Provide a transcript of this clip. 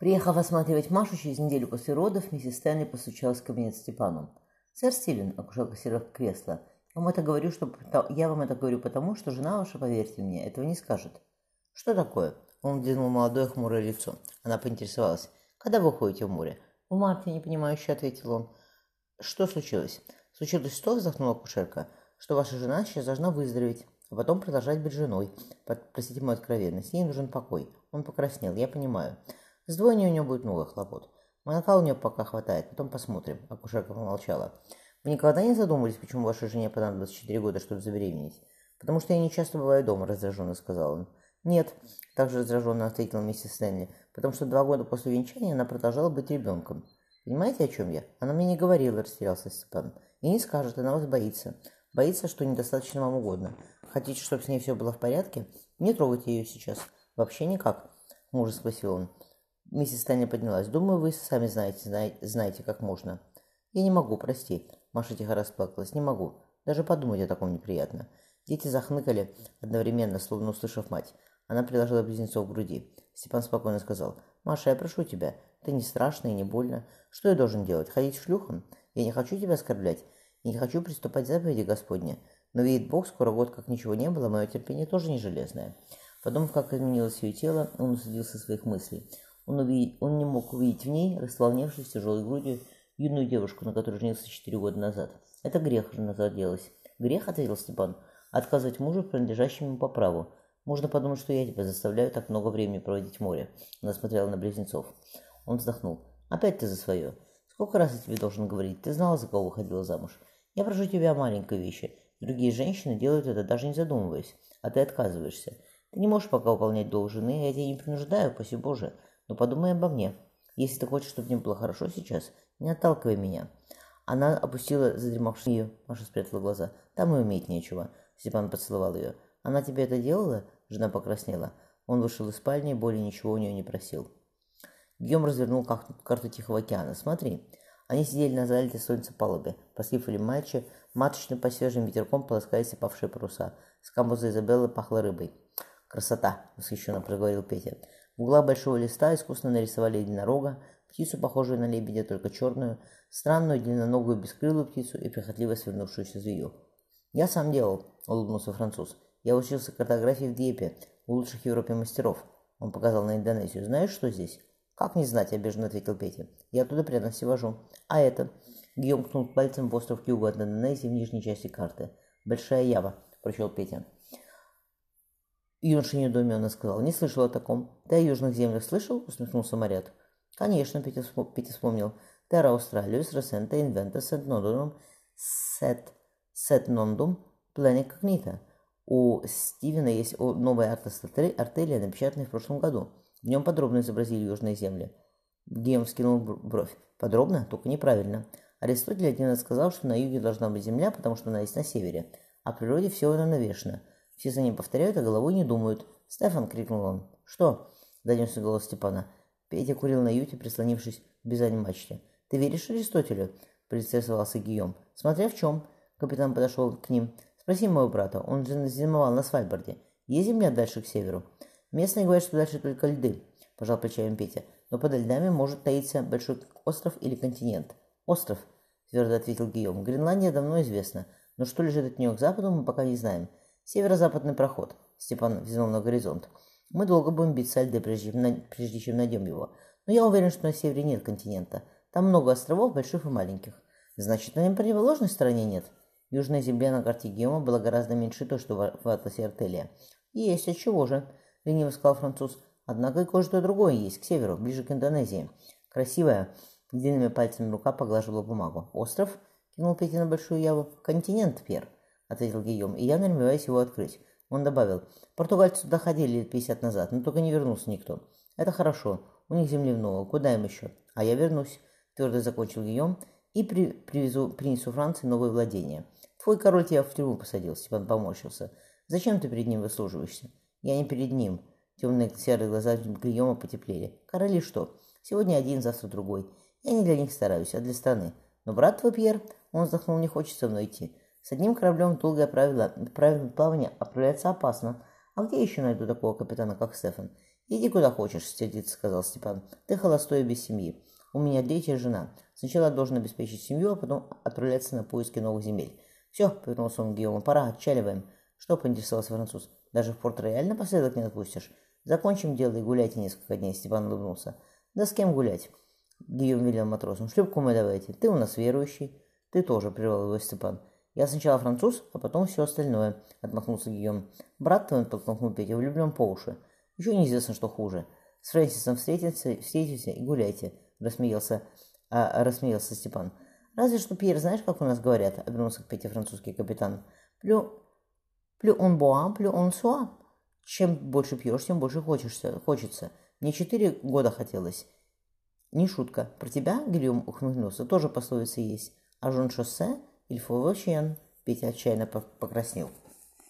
Приехав осматривать Машу через неделю после родов, миссис Стэнли постучалась в кабинет Степану. «Сэр Стивен», — акушерка села в кресло, — «я вам, это говорю, что... я вам это говорю потому, что жена ваша, поверьте мне, этого не скажет». «Что такое?» Он взглянул молодое хмурое лицо. Она поинтересовалась. «Когда вы уходите в море?» «В марте», — непонимающе ответил он. «Что случилось?» «Случилось то», — вздохнула акушерка, — «что ваша жена сейчас должна выздороветь, а потом продолжать быть женой. Простите мою откровенность, ей нужен покой». Он покраснел, я понимаю. С двойней у него будет много хлопот. Молока у нее пока хватает, потом посмотрим. Акушерка помолчала. Вы никогда не задумывались, почему вашей жене понадобилось 4 года, чтобы забеременеть? Потому что я не часто бываю дома, раздраженно сказал он. Нет, также раздраженно ответила миссис Стэнли, потому что два года после венчания она продолжала быть ребенком. Понимаете, о чем я? Она мне не говорила, растерялся Степан. И не скажет, она вас боится. Боится, что недостаточно вам угодно. Хотите, чтобы с ней все было в порядке? Не трогайте ее сейчас. Вообще никак, мужа спросил он. Миссис Таня поднялась. «Думаю, вы сами знаете, знаете, знаете, как можно». «Я не могу, прости». Маша тихо расплакалась. «Не могу. Даже подумать о таком неприятно». Дети захныкали одновременно, словно услышав мать. Она приложила близнецов к груди. Степан спокойно сказал. «Маша, я прошу тебя. Это не страшно и не больно. Что я должен делать? Ходить шлюхом? Я не хочу тебя оскорблять. Я не хочу приступать к заповеди Господня. Но видит Бог, скоро год как ничего не было, мое терпение тоже не железное». Подумав, как изменилось ее тело, он усадился своих мыслей. Он, увидеть, он не мог увидеть в ней, располневшей тяжелой грудью, юную девушку, на которой женился четыре года назад. «Это грех», — жена заделась. «Грех», — ответил Степан, — «отказывать мужу, принадлежащему ему по праву. Можно подумать, что я тебя заставляю так много времени проводить в море». Она смотрела на близнецов. Он вздохнул. «Опять ты за свое. Сколько раз я тебе должен говорить? Ты знала, за кого выходила замуж. Я прошу тебя о маленькой вещи. Другие женщины делают это, даже не задумываясь. А ты отказываешься. Ты не можешь пока выполнять долг жены, я тебя не принуждаю, паси Боже. Но подумай обо мне. Если ты хочешь, чтобы мне было хорошо сейчас, не отталкивай меня. Она опустила задремавшую ее. Маша спрятала глаза. Там и уметь нечего. Степан поцеловал ее. Она тебе это делала? Жена покраснела. Он вышел из спальни и более ничего у нее не просил. Гийом развернул карту Тихого океана. Смотри. Они сидели на залитой солнце палубе. Послив или матчи, маточно по свежим ветерком полоскались опавшие паруса. С камбуза Изабеллы пахло рыбой. «Красота!» — восхищенно проговорил Петя. В углах большого листа искусно нарисовали единорога, птицу, похожую на лебедя, только черную, странную длинноногую бескрылую птицу и прихотливо свернувшуюся змею. «Я сам делал», — улыбнулся француз. «Я учился картографии в Диепе, у лучших в Европе мастеров». Он показал на Индонезию. «Знаешь, что здесь?» «Как не знать?» – обиженно ответил Петя. «Я оттуда пряности вожу». «А это?» Гийом ткнул пальцем в остров к югу от Индонезии в нижней части карты. «Большая Ява», – прочел Петя. Юноша недоуменно сказал. «Не слышал о таком. Ты о южных землях слышал?» — усмехнулся моряк. «Конечно», — Петя, вспомнил. «Terra Australis, recenter inventa, sed nondum, sed, sed nondum plene cognita». У Стивена есть новый Ортелий, напечатанный в прошлом году. В нем подробно изобразили южные земли. Гейм вскинул бровь. Подробно? Только неправильно. Аристотель один раз сказал, что на юге должна быть земля, потому что она есть на севере. А в природе все уравновешено. Все за ним повторяют, а головой не думают. «Стефан!» — крикнул он. «Что?» — донесся голос Степана. Петя курил на юте, прислонившись к бизань мачте. «Ты веришь Аристотелю?» — поинтересовался Гийом. «Смотря в чем». Капитан подошел к ним. «Спроси моего брата, он же зимовал на Свальбарде. Есть земля дальше к северу?» «Местные говорят, что дальше только льды», — пожал плечами Петя. «Но под льдами может таиться большой остров или континент». «Остров», — твердо ответил Гийом. «Гренландия давно известна, но что лежит от нее к западу, мы пока не знаем. Северо-западный проход. Степан взглянул на горизонт. Мы долго будем бить сальды, прежде, прежде чем найдем его. Но я уверен, что на севере нет континента. Там много островов, больших и маленьких. Значит, на противоположной стороне нет. Южная земля на карте Геома была гораздо меньше той, что в атласе Артелия. Есть, от чего же? Лениво сказал француз. Однако и кое-что другое есть, к северу, ближе к Индонезии. Красивая, длинными пальцами рука поглаживала бумагу. Остров? Кинул Петя на большую яву. Континент, Пер ответил Гийом, и я намереваюсь его открыть. Он добавил, португальцы туда ходили лет пятьдесят назад, но только не вернулся никто. Это хорошо, у них земли много, куда им еще? А я вернусь, твердо закончил Гийом, и при, привезу, принесу Франции новые владения. Твой король тебя в тюрьму посадил, Степан поморщился. Зачем ты перед ним выслуживаешься? Я не перед ним. Темные серые глаза Гийома потеплели. Короли что? Сегодня один, завтра другой. Я не для них стараюсь, а для страны. Но брат твой, Пьер, он вздохнул, не хочет со мной идти. С одним кораблем долгое правило, правило плавания отправляться опасно. А где еще найду такого капитана, как Стефан? Иди куда хочешь, сердито сказал Степан. Ты холостой и без семьи. У меня третья жена. Сначала должен обеспечить семью, а потом отправляться на поиски новых земель. Все, повернулся он к Гиому, пора, отчаливаем. Что, поинтересовался француз, даже в Порт-Рояль напоследок не отпустишь? Закончим дело и гуляйте несколько дней, Степан улыбнулся. Да с кем гулять? Гийом велел матросам. Шлюпку мы давайте. Ты у нас верующий. Ты тоже, прервал его Степан. Я сначала француз, а потом все остальное, отмахнулся Гийом. Брат твой, подтолкнул Петя, влюблен по уши. Еще неизвестно, что хуже. С Фрэнсисом встретимся, встретимся и гуляйте, рассмеялся, а, рассмеялся Степан. Разве что, Пьер, знаешь, как у нас говорят, обернулся к Пете французский капитан. Плю, плю он боа, плю он суа. Чем больше пьешь, тем больше хочешься, хочется. Мне четыре года хотелось. Не шутка. Про тебя, Гильюм ухмыльнулся, тоже пословица есть. А жон шоссе, иль фовощен. Петя отчаянно покраснел.